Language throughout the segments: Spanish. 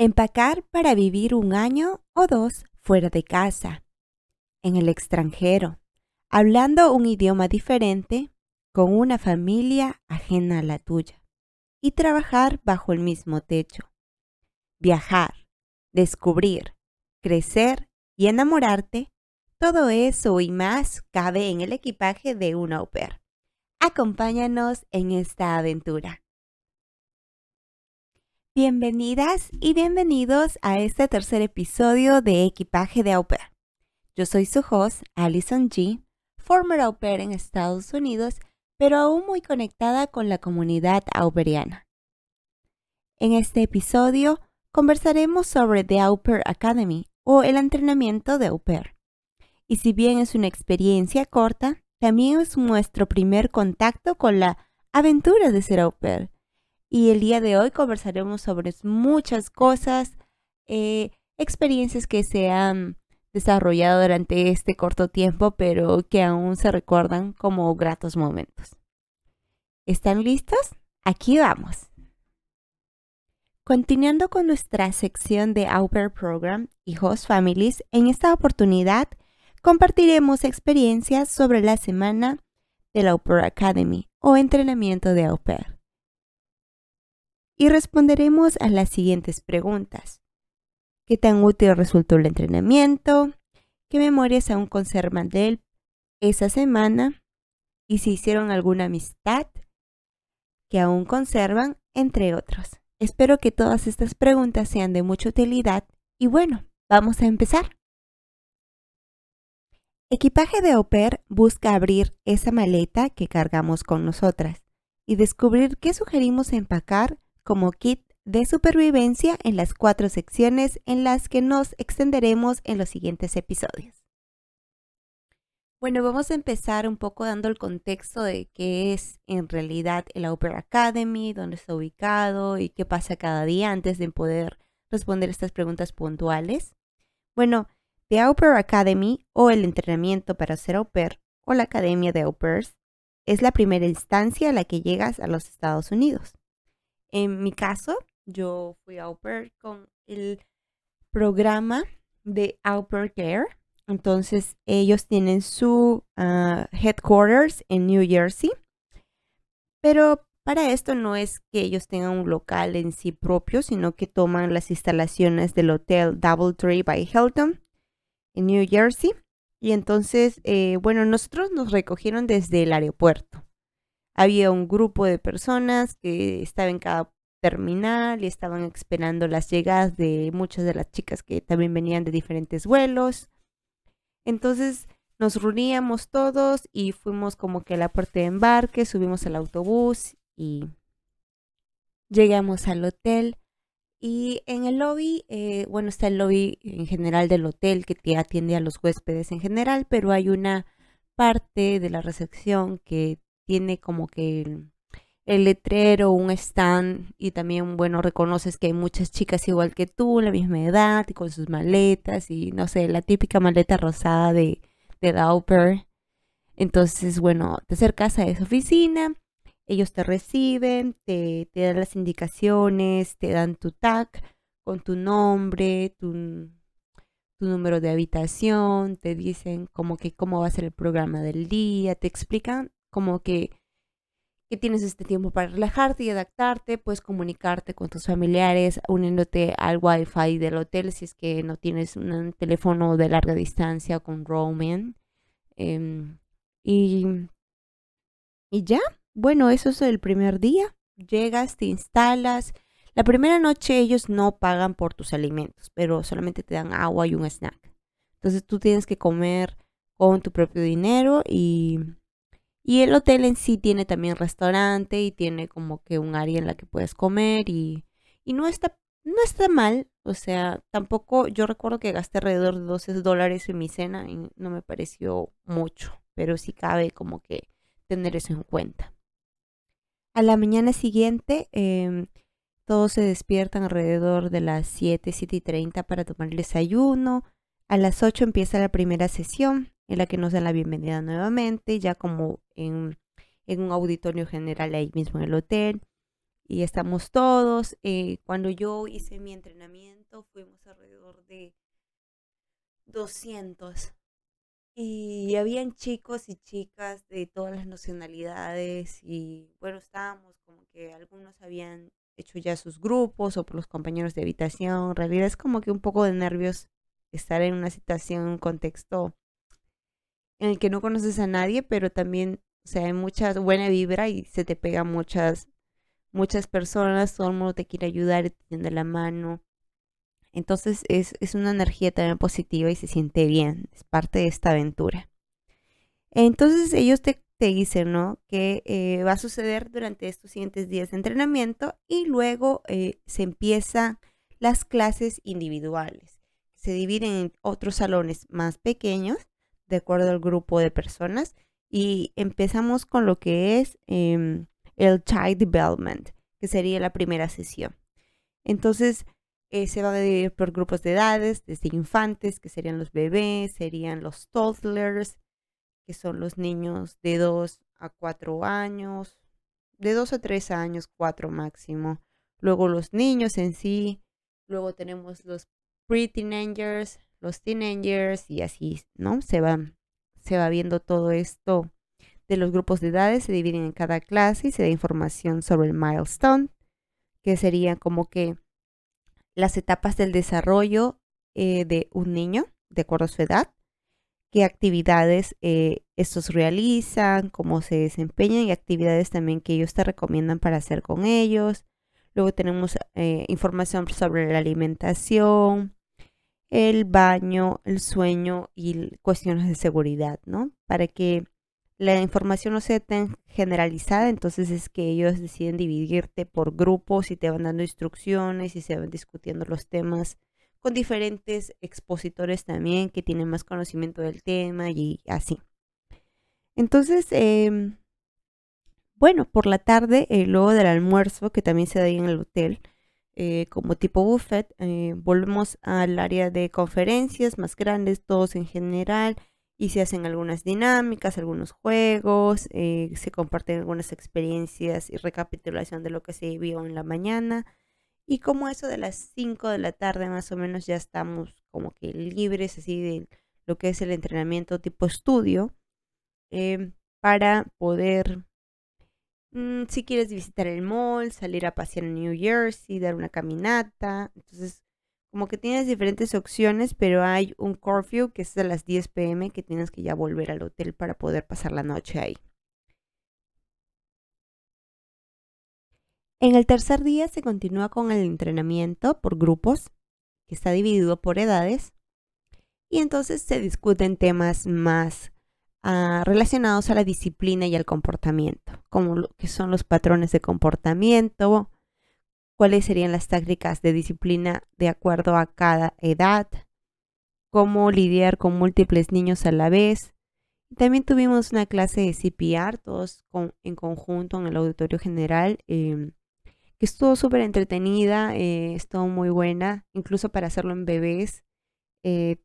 Empacar para vivir un año o dos fuera de casa, en el extranjero, hablando un idioma diferente, con una familia ajena a la tuya, y trabajar bajo el mismo techo. Viajar, descubrir, crecer y enamorarte, todo eso y más cabe en el equipaje de un au pair. Acompáñanos en esta aventura. Bienvenidas y bienvenidos a este tercer episodio de Equipaje de Au. Yo soy su host, Alison G., former au en Estados Unidos, pero aún muy conectada con la comunidad auperiana. En este episodio conversaremos sobre The Au Academy o el entrenamiento de au. Y si bien es una experiencia corta, también es nuestro primer contacto con la aventura de ser au y el día de hoy conversaremos sobre muchas cosas, eh, experiencias que se han desarrollado durante este corto tiempo, pero que aún se recuerdan como gratos momentos. ¿Están listos? Aquí vamos. Continuando con nuestra sección de Au Pair Program y Host Families, en esta oportunidad compartiremos experiencias sobre la semana del Au Pair Academy o entrenamiento de Au Pair y responderemos a las siguientes preguntas. ¿Qué tan útil resultó el entrenamiento? ¿Qué memorias aún conservan de él esa semana? ¿Y si hicieron alguna amistad que aún conservan? Entre otros. Espero que todas estas preguntas sean de mucha utilidad y bueno, vamos a empezar. Equipaje de au busca abrir esa maleta que cargamos con nosotras y descubrir qué sugerimos empacar como kit de supervivencia en las cuatro secciones en las que nos extenderemos en los siguientes episodios. Bueno, vamos a empezar un poco dando el contexto de qué es en realidad el Opera Academy, dónde está ubicado y qué pasa cada día antes de poder responder estas preguntas puntuales. Bueno, The Opera Academy o el entrenamiento para ser au pair o la Academia de Au es la primera instancia a la que llegas a los Estados Unidos. En mi caso, yo fui au pair con el programa de Au Care. Entonces, ellos tienen su ah, headquarters en New Jersey. Pero para esto no es que ellos tengan un local en sí propio, sino que toman las instalaciones del hotel Doubletree by Hilton en New Jersey. Y entonces, eh, bueno, nosotros nos recogieron desde el aeropuerto había un grupo de personas que estaban en cada terminal y estaban esperando las llegadas de muchas de las chicas que también venían de diferentes vuelos. Entonces nos reuníamos todos y fuimos como que a la puerta de embarque, subimos al autobús y llegamos al hotel. Y en el lobby, eh, bueno, está el lobby en general del hotel que te atiende a los huéspedes en general, pero hay una parte de la recepción que tiene como que el, letrero, un stand y también, bueno, reconoces que hay muchas chicas igual que tú, la misma edad y con sus maletas y no sé, la típica maleta rosada de, de. Entonces, bueno, te acercas a esa oficina, ellos te reciben, te, te dan las indicaciones, te dan tu tag con tu nombre, tu, tu número de habitación, te dicen como que cómo va a ser el programa del día, te explican como que, que tienes este tiempo para relajarte y adaptarte, puedes comunicarte con tus familiares uniéndote al wifi del hotel si es que no tienes un teléfono de larga distancia con roaming. Em, y, y ya, bueno, eso es el primer día. Llegas, te instalas. La primera noche ellos no pagan por tus alimentos, pero solamente te dan agua y un snack. Entonces tú tienes que comer con tu propio dinero y y el hotel en sí tiene también restaurante y tiene como que un área en la que puedes comer y, no, está, no está mal. O sea, tampoco, yo recuerdo que gasté alrededor de 12 dólares en mi cena y no me pareció mucho, pero sí cabe como que tener eso en cuenta. A la mañana siguiente, em, todos se despiertan alrededor de las 7, 7 y 30 para tomar el desayuno. A las 8 empieza la primera sesión en la que nos dan la bienvenida nuevamente, ya como en, un auditorio general ahí mismo en el hotel. y estamos todos. Eh, cuando yo hice mi entrenamiento fuimos alrededor de 200 y habían chicos y chicas de todas las nacionalidades y bueno, estábamos como que algunos habían hecho ya sus grupos o por los compañeros de habitación. En realidad es como que un poco de nervios estar en una situación, un contexto en el que no conoces a nadie, pero también, o sea, hay mucha buena vibra y se te pega muchas, muchas personas, todo el mundo te quiere ayudar y te tiende la mano. Entonces es, es una energía también positiva y se siente bien, es parte de esta aventura. Entonces ellos te, te dicen, ¿no? Que eh, va a suceder durante estos siguientes días de entrenamiento y luego eh, se empiezan las clases individuales. Se dividen en otros salones más pequeños de acuerdo al grupo de personas y empezamos con lo que es em, el Child Development, que sería la primera sesión. Entonces, eh, se va a dividir por grupos de edades, desde infantes, que serían los bebés, serían los toddlers, que son los niños de 2 a 4 años, de 2 a 3 años, 4 máximo. Luego los niños en sí, luego tenemos los pre-teenagers, los teenagers y así, ¿no? Se va, se va viendo todo esto de los grupos de edades, se dividen en cada clase y se da información sobre el milestone, que sería como que las etapas del desarrollo eh, de un niño, de acuerdo a su edad, qué actividades eh, estos realizan, cómo se desempeñan y actividades también que ellos te recomiendan para hacer con ellos. Luego tenemos eh, información sobre la alimentación, el baño, el sueño y cuestiones de seguridad, ¿no? Para que la información no sea tan generalizada, entonces es que ellos deciden dividirte por grupos y te van dando instrucciones y se van discutiendo los temas con diferentes expositores también que tienen más conocimiento del tema y así. Entonces, em, bueno, por la tarde, eh, luego del almuerzo, que también se da ahí en el hotel, eh, como tipo buffet, eh, volvemos al área de conferencias más grandes, todos en general, y se hacen algunas dinámicas, algunos juegos, se comparten algunas experiencias y recapitulación de lo que se vio en la mañana. Y como eso de las 5 de la tarde más o menos ya estamos como que libres así de lo que es el entrenamiento tipo estudio para poder, mm, si quieres visitar el mall, salir a pasear en New Jersey, dar una caminata. Entonces, como que tienes diferentes opciones, pero hay un curfew que es a las 10 pm que tienes que ya volver al hotel para poder pasar la noche ahí. En el tercer día se continúa con el entrenamiento por grupos, que está dividido por edades, y entonces se discuten temas más ah, relacionados a la disciplina y al comportamiento, como lo que son los patrones de comportamiento, cuáles serían las tácticas de disciplina de acuerdo a cada edad, cómo lidiar con múltiples niños a la vez. También tuvimos una clase de CPR, todos en conjunto en el auditorio general. Em, que estuvo súper entretenida, eh, estuvo muy buena, incluso para hacerlo en bebés. Eh,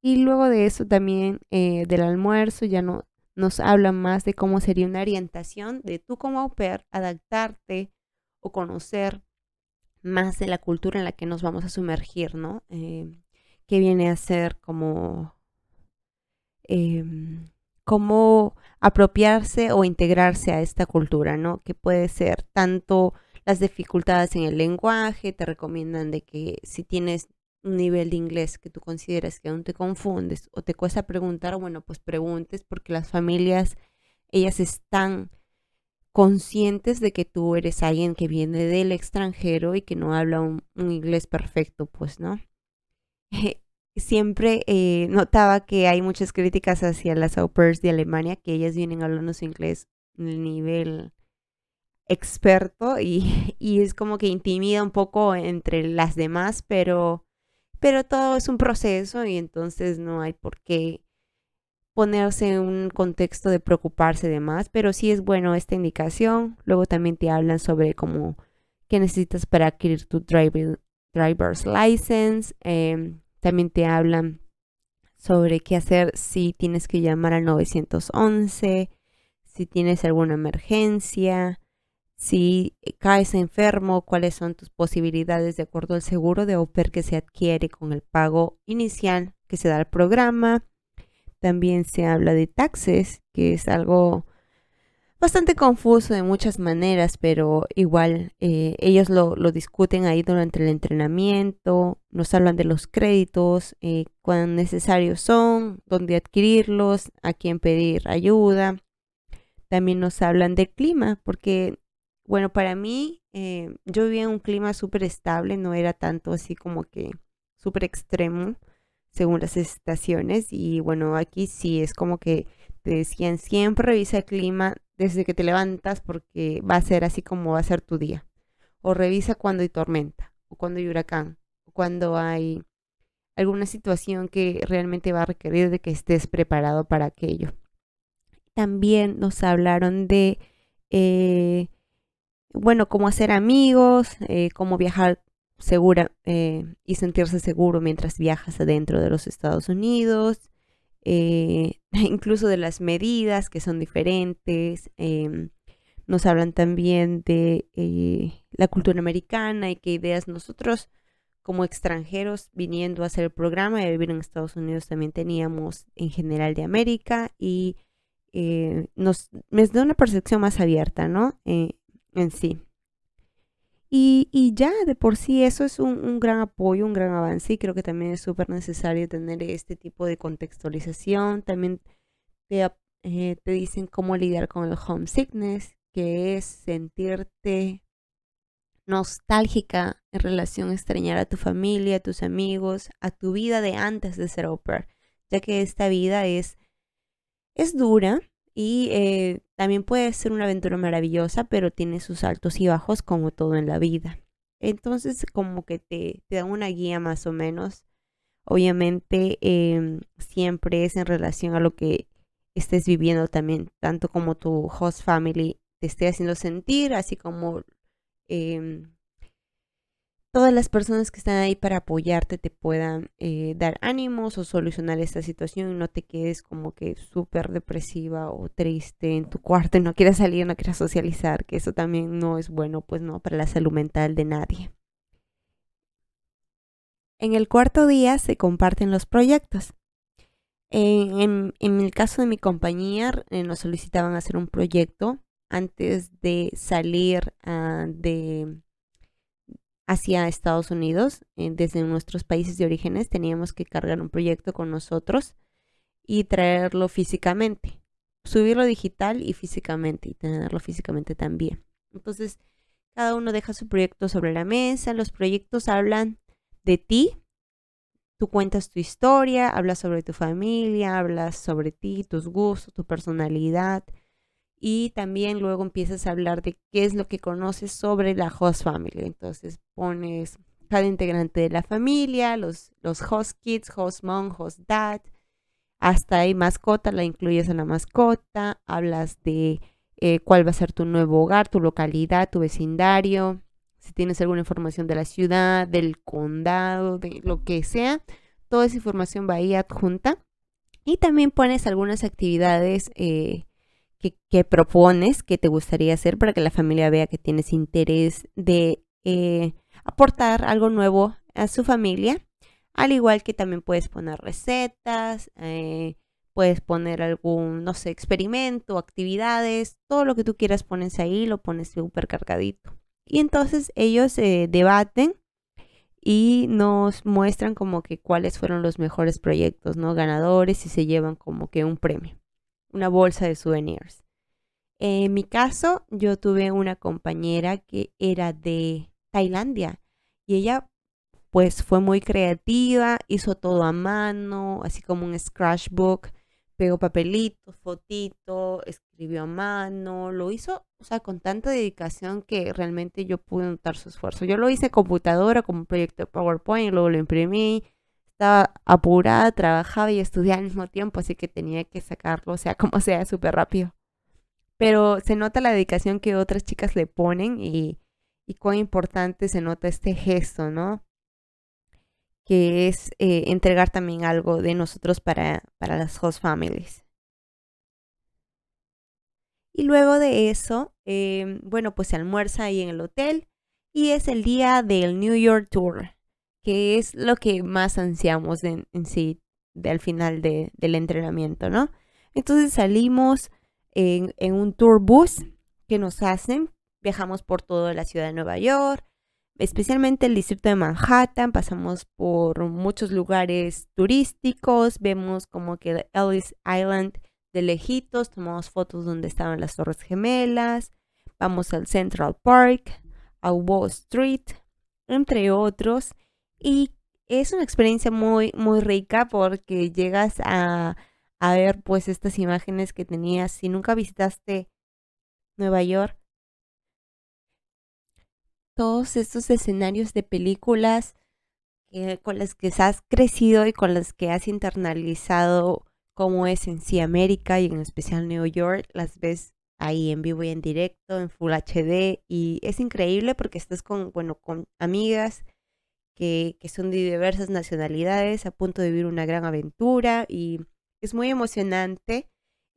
y luego de eso también eh, del almuerzo ya no, nos hablan más de cómo sería una orientación de tú como au pair adaptarte o conocer más de la cultura en la que nos vamos a sumergir, ¿no? que viene a ser como em, apropiarse o integrarse a esta cultura, ¿no? Que puede ser tanto las dificultades en el lenguaje, te recomiendan de que si tienes un nivel de inglés que tú consideras que aún te confundes o te cuesta preguntar, bueno, pues preguntes porque las familias, ellas están conscientes de que tú eres alguien que viene del extranjero y que no habla un, inglés perfecto, pues, ¿no? Siempre eh, notaba que hay muchas críticas hacia las au pairs de Alemania, que ellas vienen hablando su inglés en nivel experto y, es como que intimida un poco entre las demás, pero, pero todo es un proceso y entonces no hay por qué ponerse en un contexto de preocuparse de más, pero sí es bueno esta indicación. Luego también te hablan sobre cómo qué necesitas para adquirir tu driver's license. Em, también te hablan sobre qué hacer si tienes que llamar al 911, si tienes alguna emergencia si caes enfermo, cuáles son tus posibilidades de acuerdo al seguro de au que se adquiere con el pago inicial que se da al programa. También se habla de taxes, que es algo bastante confuso de muchas maneras, pero igual eh, ellos lo, discuten ahí durante el entrenamiento, nos hablan de los créditos, eh, cuán necesarios son, dónde adquirirlos, a quién pedir ayuda. También nos hablan del clima, porque, bueno, para mí eh, yo vivía en un clima súper estable, no era tanto así como que súper extremo según las estaciones y bueno, aquí sí es como que te decían siempre revisa el clima desde que te levantas porque va a ser así como va a ser tu día. O revisa cuando hay tormenta, o cuando hay huracán, o cuando hay alguna situación que realmente va a requerir de que estés preparado para aquello. También nos hablaron de, eh, bueno, cómo hacer amigos, eh, cómo viajar segura eh, y sentirse seguro mientras viajas adentro de los Estados Unidos, eh, incluso de las medidas que son diferentes. Em, nos hablan también de eh, la cultura americana y qué ideas nosotros como extranjeros viniendo a hacer el programa y a vivir en Estados Unidos también teníamos en general de América y eh, nos, da una percepción más abierta, ¿no? En sí. Y, ya de por sí eso es un, gran apoyo, un gran avance y creo que también es súper necesario tener este tipo de contextualización. También te, eh, te dicen cómo lidiar con el homesickness, que es sentirte nostálgica en relación a extrañar a tu familia, a tus amigos, a tu vida de antes de ser au ya que esta vida es, es dura, y eh, también puede ser una aventura maravillosa, pero tiene sus altos y bajos como todo en la vida. Entonces como que te, da una guía más o menos. Obviamente em, siempre es en relación a lo que estés viviendo también, tanto como tu host family te esté haciendo sentir, así como em, todas las personas que están ahí para apoyarte te puedan eh, dar ánimos o solucionar esta situación y no te quedes como que súper depresiva o triste en tu cuarto y no quieras salir, no quieras socializar, que eso también no es bueno, pues no, para la salud mental de nadie. En el cuarto día se comparten los proyectos. En, el caso de mi compañía, eh, nos solicitaban hacer un proyecto antes de salir ah, de hacia Estados Unidos. Eh, desde nuestros países de orígenes teníamos que cargar un proyecto con nosotros y traerlo físicamente. Subirlo digital y físicamente y tenerlo físicamente también. Entonces, cada uno deja su proyecto sobre la mesa. Los proyectos hablan de ti. Tú cuentas tu historia, hablas sobre tu familia, hablas sobre ti, tus gustos, tu personalidad, y también luego empiezas a hablar de qué es lo que conoces sobre la host family. Entonces pones cada integrante de la familia, los, los host kids, host mom, host dad, hasta ahí mascota, la incluyes en la mascota, hablas de eh, cuál va a ser tu nuevo hogar, tu localidad, tu vecindario, si tienes alguna información de la ciudad, del condado, de lo que sea, toda esa información va ahí adjunta. Y también pones algunas actividades eh, que, propones que te gustaría hacer para que la familia vea que tienes interés de eh, aportar algo nuevo a su familia. Al igual que también puedes poner recetas, eh, puedes poner algún, no sé, experimento, actividades, todo lo que tú quieras pones ahí, lo pones súper cargadito. Y entonces ellos eh, debaten y nos muestran como que cuáles fueron los mejores proyectos, ¿no? Ganadores y se llevan como que un premio una bolsa de souvenirs. En mi caso, yo tuve una compañera que era de Tailandia y ella pues fue muy creativa, hizo todo a mano, así como un scratchbook, pegó papelitos, fotitos, escribió a mano, lo hizo, o sea, con tanta dedicación que realmente yo pude notar su esfuerzo. Yo lo hice computadora como un proyecto de PowerPoint, luego lo imprimí, estaba apurada, trabajaba y estudiaba al mismo tiempo, así que tenía que sacarlo, sea, como sea, súper rápido. Pero se nota la dedicación que otras chicas le ponen y, y cuán importante se nota este gesto, ¿no? Que es eh, entregar también algo de nosotros para, para las host families. Y luego de eso, em, bueno, pues se almuerza ahí en el hotel y es el día del New York Tour, que es lo que más ansiamos en, sí al final del entrenamiento, ¿no? Entonces salimos en, en un tour bus que nos hacen, viajamos por toda la ciudad de Nueva York, especialmente el distrito de Manhattan, pasamos por muchos lugares turísticos, vemos como que Ellis Island de lejitos, tomamos fotos donde estaban las Torres Gemelas, vamos al Central Park, a Wall Street, entre otros, y es una experiencia muy, muy rica porque llegas a, a ver pues estas imágenes que tenías. Si nunca visitaste Nueva York, todos estos escenarios de películas con las que has crecido y con las que has internalizado cómo es en sí América y en especial New York, las ves ahí en vivo y en directo, en Full HD y es increíble porque estás con, bueno, con amigas que, son de diversas nacionalidades a punto de vivir una gran aventura y es muy emocionante.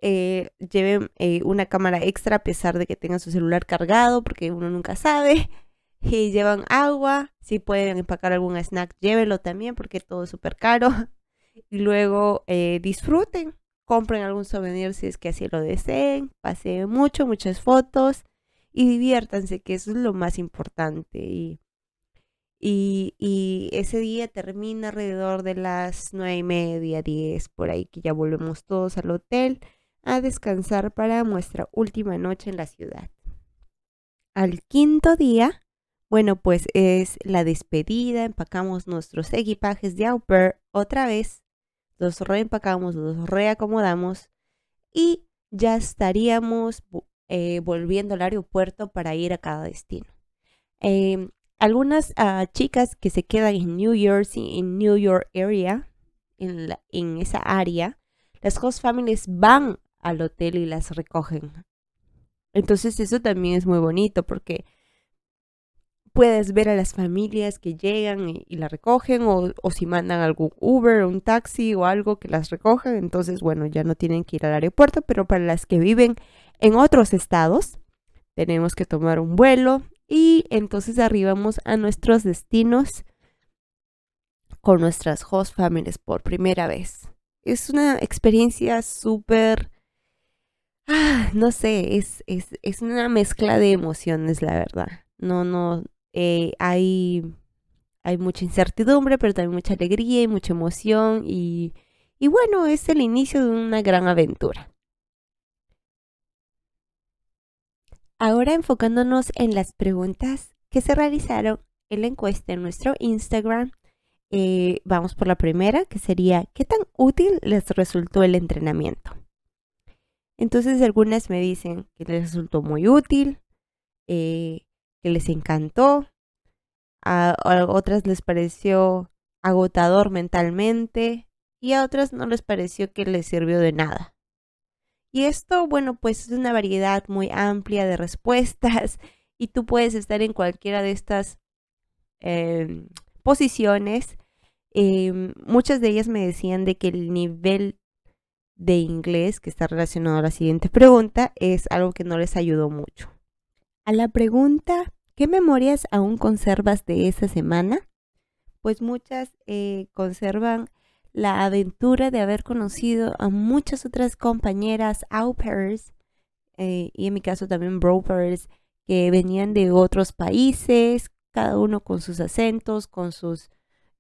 Eh, lleven eh, una cámara extra a pesar de que tengan su celular cargado porque uno nunca sabe y llevan agua, si pueden empacar algún snack, llévenlo también porque todo es súper caro. Y luego eh, disfruten, compren algún souvenir si es que así lo deseen, pasen mucho, muchas fotos y diviértanse, que eso es lo más importante. Y, y, ese día termina alrededor de las nueve y media, diez, por ahí que ya volvemos todos al hotel a descansar para nuestra última noche en la ciudad. Al quinto día bueno, pues es la despedida, empacamos nuestros equipajes de au otra vez, los reempacamos, los reacomodamos y ya estaríamos eh, volviendo al aeropuerto para ir a cada destino. Em, algunas ah, chicas que se quedan en New Jersey, en New York area, en, en esa área, las host families van al hotel y las recogen. Entonces eso también es muy bonito porque puedes ver a las familias que llegan y, la recogen o, si mandan algún Uber o un taxi o algo que las recojan, entonces bueno, ya no tienen que ir al aeropuerto, pero para las que viven en otros estados, tenemos que tomar un vuelo y entonces arribamos a nuestros destinos con nuestras host families por primera vez. Es una experiencia súper... Ah, no sé, es, es, es una mezcla de emociones, la verdad. No, no, eh, hay, hay mucha incertidumbre, pero también mucha alegría y mucha emoción y, y bueno, es el inicio de una gran aventura. Ahora enfocándonos en las preguntas que se realizaron en la encuesta en nuestro Instagram, eh, vamos por la primera, que sería, ¿qué tan útil les resultó el entrenamiento? Entonces algunas me dicen que les resultó muy útil, eh, que les encantó, a, otras les pareció agotador mentalmente y a otras no les pareció que les sirvió de nada. Y esto, bueno, pues es una variedad muy amplia de respuestas y tú puedes estar en cualquiera de estas em, posiciones. Em, muchas de ellas me decían de que el nivel de inglés que está relacionado a la siguiente pregunta es algo que no les ayudó mucho. A la pregunta, ¿qué memorias aún conservas de esa semana? Pues muchas eh, conservan la aventura de haber conocido a muchas otras compañeras au pairs eh, y en mi caso también brokers que venían de otros países, cada uno con sus acentos, con sus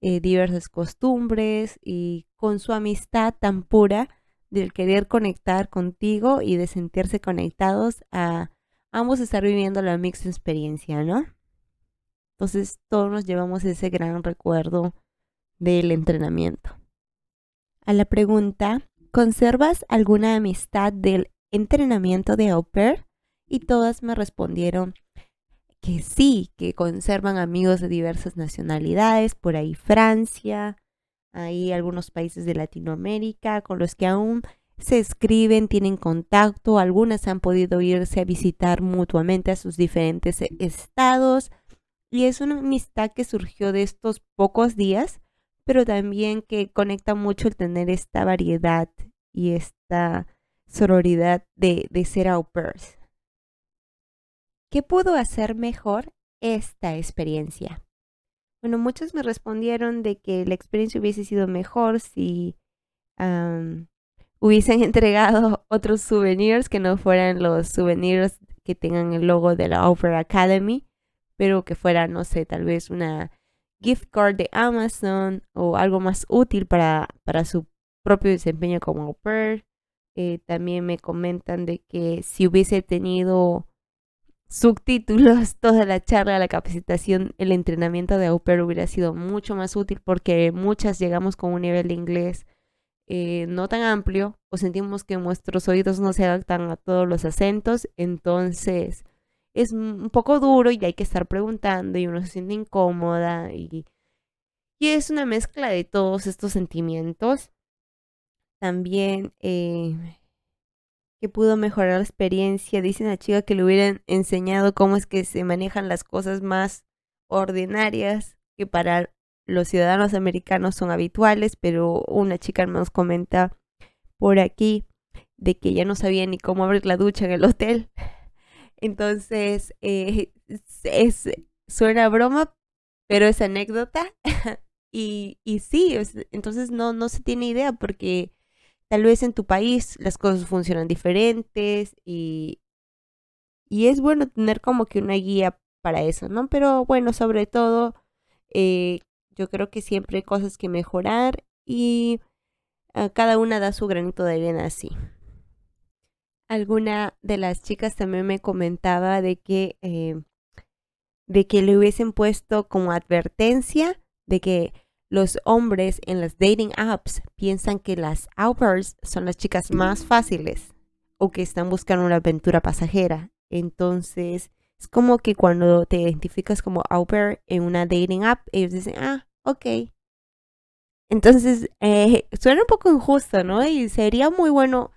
eh, diversas costumbres y con su amistad tan pura del querer conectar contigo y de sentirse conectados a ambos estar viviendo la mixta experiencia, ¿no? Entonces todos nos llevamos ese gran recuerdo del entrenamiento. A la pregunta, ¿conservas alguna amistad del entrenamiento de au? Y todas me respondieron que sí, que conservan amigos de diversas nacionalidades, por ahí Francia, hay algunos países de Latinoamérica con los que aún se escriben, tienen contacto, algunas han podido irse a visitar mutuamente a sus diferentes e-, estados y es una amistad que surgió de estos pocos días, pero también que conecta mucho el tener esta variedad y esta sororidad de, de ser au pairs. ¿qué pudo hacer mejor esta experiencia? Bueno, muchos me respondieron de que la experiencia hubiese sido mejor si hubiesen entregado otros souvenirs que no fueran los souvenirs que tengan el logo de la Opera Academy, pero que fuera, no sé, tal vez una gift card de Amazon o algo más útil para, para su propio desempeño como au pair. Eh, también me comentan de que si hubiese tenido subtítulos toda la charla, la capacitación, el entrenamiento de au hubiera sido mucho más útil porque muchas llegamos con un nivel de inglés eh, no tan amplio o sentimos que nuestros oídos no se adaptan a todos los acentos, entonces es un poco duro y hay que estar preguntando y uno se siente incómoda y, y es una mezcla de todos estos sentimientos. También eh, que pudo mejorar la experiencia, dice la chica que le hubieran enseñado cómo es que se manejan las cosas más ordinarias que para los ciudadanos americanos son habituales, pero una chica nos comenta por aquí de que ya no sabía ni cómo abrir la ducha en el hotel. Entonces, eh, es, suena broma, pero es anécdota. y, y sí, entonces no, no se tiene idea porque tal vez en tu país las cosas funcionan diferentes y, y es bueno tener como que una guía para eso, ¿no? Pero bueno, sobre todo, eh, yo creo que siempre hay cosas que mejorar y ah, cada una da su granito de arena así. Alguna de las chicas también me comentaba de que, eh, de que le hubiesen puesto como advertencia de que los hombres en las dating apps piensan que las outers son las chicas más fáciles o que están buscando una aventura pasajera. Entonces, es como que cuando te identificas como au en una dating app, ellos dicen, ah, ok. Entonces, eh, suena un poco injusto, ¿no? Y sería muy bueno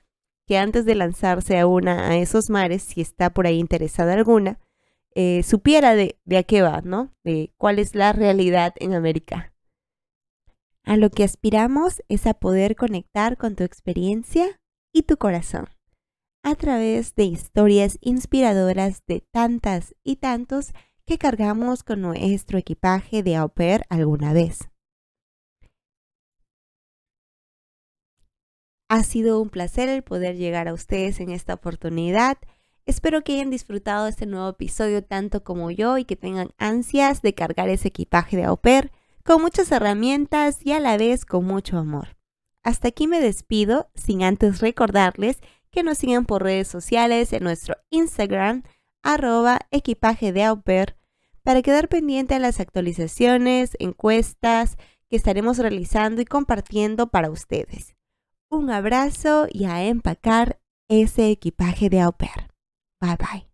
que antes de lanzarse a una a esos mares, si está por ahí interesada alguna, eh, supiera de, de a qué va, ¿no? De cuál es la realidad en América. A lo que aspiramos es a poder conectar con tu experiencia y tu corazón a través de historias inspiradoras de tantas y tantos que cargamos con nuestro equipaje de au alguna vez. Ha sido un placer el poder llegar a ustedes en esta oportunidad. Espero que hayan disfrutado de este nuevo episodio tanto como yo y que tengan ansias de cargar ese equipaje de au pair con muchas herramientas y a la vez con mucho amor. Hasta aquí me despido sin antes recordarles que nos sigan por redes sociales en nuestro Instagram, arroba equipaje de au pair, para quedar pendiente de las actualizaciones, encuestas que estaremos realizando y compartiendo para ustedes. Un abrazo y a empacar ese equipaje de au. Bye bye.